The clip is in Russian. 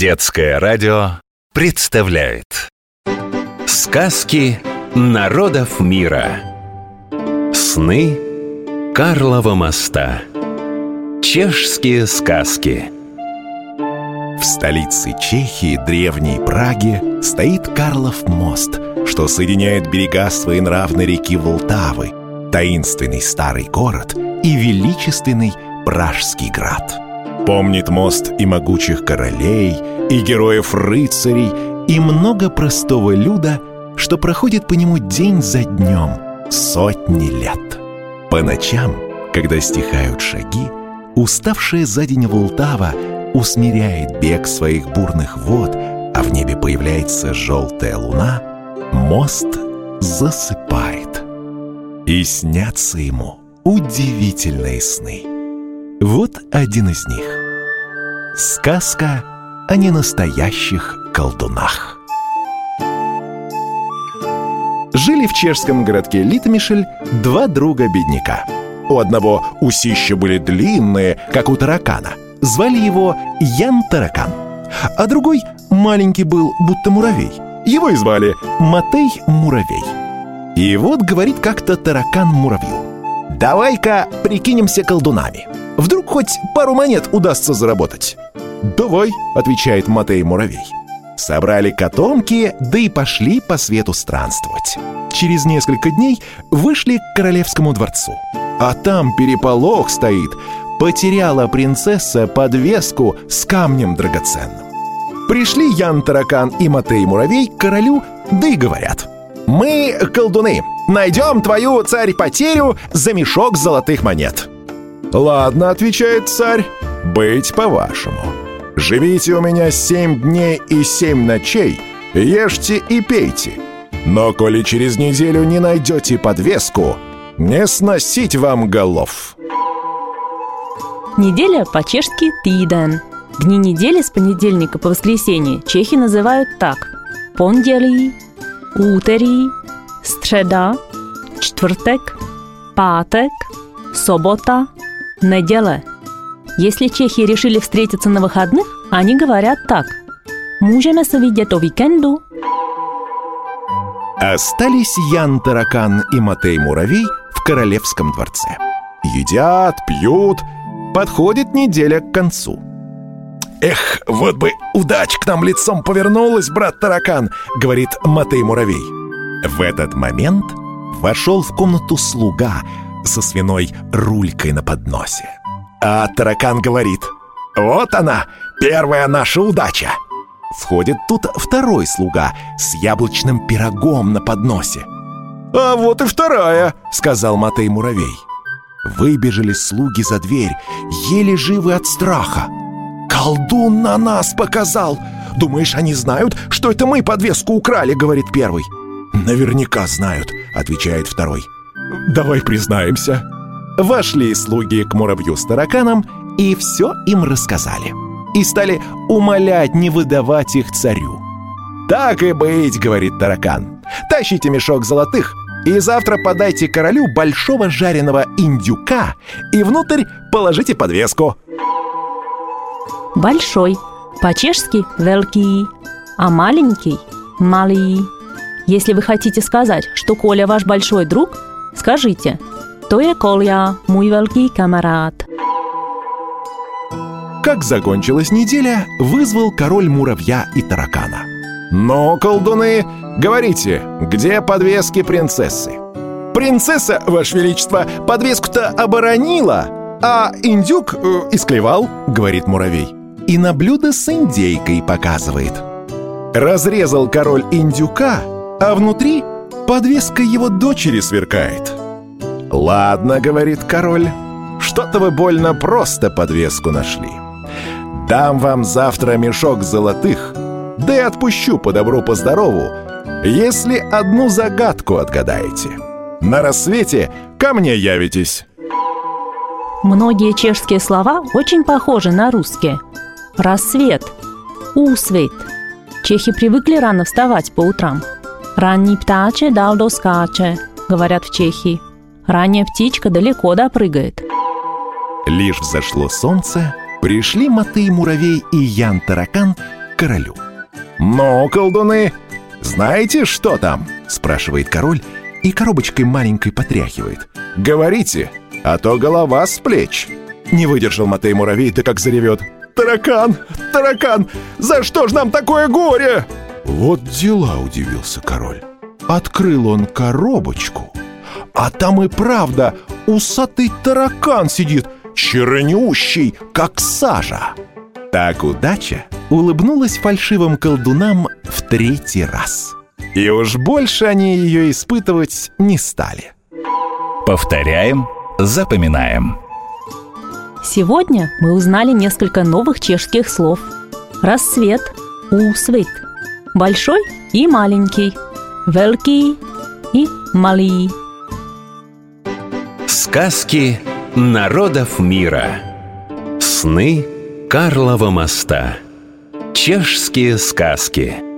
Детское радио представляет Сказки народов мира. Сны Карлова моста. Чешские сказки. В столице Чехии, древней Праге, стоит Карлов мост, что соединяет берега своенравной реки Волтавы, таинственный старый город и величественный Пражский град. Помнит мост и могучих королей, и героев-рыцарей, и много простого люда, что проходит по нему день за днем, сотни лет. По ночам, когда стихают шаги, уставшая за день Волтава усмиряет бег своих бурных вод, а в небе появляется желтая луна, мост засыпает. И снятся ему удивительные сны. Вот один из них. Сказка о ненастоящих колдунах. Жили в чешском городке Литмишель два друга-бедняка. У одного усища были длинные, как у таракана. Звали его Ян Таракан. А другой маленький был, будто муравей. Его и звали Матей Муравей. И вот говорит как-то таракан муравью. «Давай-ка прикинемся колдунами. Хоть пару монет удастся заработать?» «Давай», — отвечает Матей Муравей. Собрали котомки, да и пошли по свету странствовать. Через несколько дней вышли к королевскому дворцу. А там переполох стоит. Потеряла принцесса подвеску с камнем драгоценным. Пришли Ян Таракан и Матей Муравей к королю, да и говорят. «Мы, колдуны, найдем твою царь-потерю за мешок золотых монет». «Ладно», — отвечает царь, — «быть по-вашему». Живите у меня семь дней и семь ночей, ешьте и пейте. Но коли через неделю не найдете подвеску, не сносить вам голов. Неделя по-чешски «тиден». Дни недели с понедельника по воскресенье чехи называют так. Понделí, úterý, středa, čtvrtek, pátek, sobota, неделя. Если чехи решили встретиться на выходных, они говорят так. Можем се видеть о викенду. Остались Ян Таракан и Матей Муравей в королевском дворце. Едят, пьют, подходит неделя к концу. «Эх, вот бы удача к нам лицом повернулась, брат Таракан!» — говорит Матей Муравей. В этот момент вошел в комнату слуга со свиной рулькой на подносе. А таракан говорит, «Вот она, первая наша удача!» Входит тут второй слуга с яблочным пирогом на подносе. «А вот и вторая!» — сказал Матей Муравей. Выбежали слуги за дверь, еле живы от страха. «Колдун на нас показал! Думаешь, они знают, что это мы подвеску украли?» — говорит первый. «Наверняка знают», — отвечает второй. «Давай признаемся». Вошли слуги к муравью с тараканом и все им рассказали. И стали умолять не выдавать их царю. «Так и быть», — говорит таракан. «Тащите мешок золотых и завтра подайте королю большого жареного индюка и внутрь положите подвеску». Большой. По-чешски «велкий», а маленький «малый». Если вы хотите сказать, что Коля ваш большой друг, скажите «То je Коля, мой великий камарад». Как закончилась неделя, вызвал король муравья и таракана. «Ну, колдуны, говорите, где подвески принцессы?» «Принцесса, Ваше Величество, подвеску-то оборонила, а индюк э, исклевал», — говорит муравей. И на блюдо с индейкой показывает. Разрезал король индюка, а внутри подвеска его дочери сверкает. «Ладно», — говорит король, — «что-то вы больно просто подвеску нашли. Дам вам завтра мешок золотых, да и отпущу по добру, по здорову, если одну загадку отгадаете. На рассвете ко мне явитесь». Многие чешские слова очень похожи на русские. Рассвет, усвет. Чехи привыкли рано вставать по утрам. Ранний птаче дал доскаче, говорят в Чехии. Ранняя птичка далеко допрыгает. Лишь взошло солнце, пришли Матей Муравей и Ян Таракан к королю. «Ну, колдуны, знаете, что там?» — спрашивает король и коробочкой маленькой потряхивает. «Говорите, а то голова с плеч!» Не выдержал Матей Муравей, да как заревет. «Таракан! Таракан! За что ж нам такое горе?» Вот дела, удивился король. Открыл он коробочку, а там и правда усатый таракан сидит, чернющий, как сажа. Так удача улыбнулась фальшивым колдунам в третий раз. И уж больше они ее испытывать не стали. Повторяем, запоминаем. Сегодня мы узнали несколько новых чешских слов. Рассвет, усвит, большой и маленький, великий и малый. Сказки народов мира. Сны Карлова моста. Чешские сказки.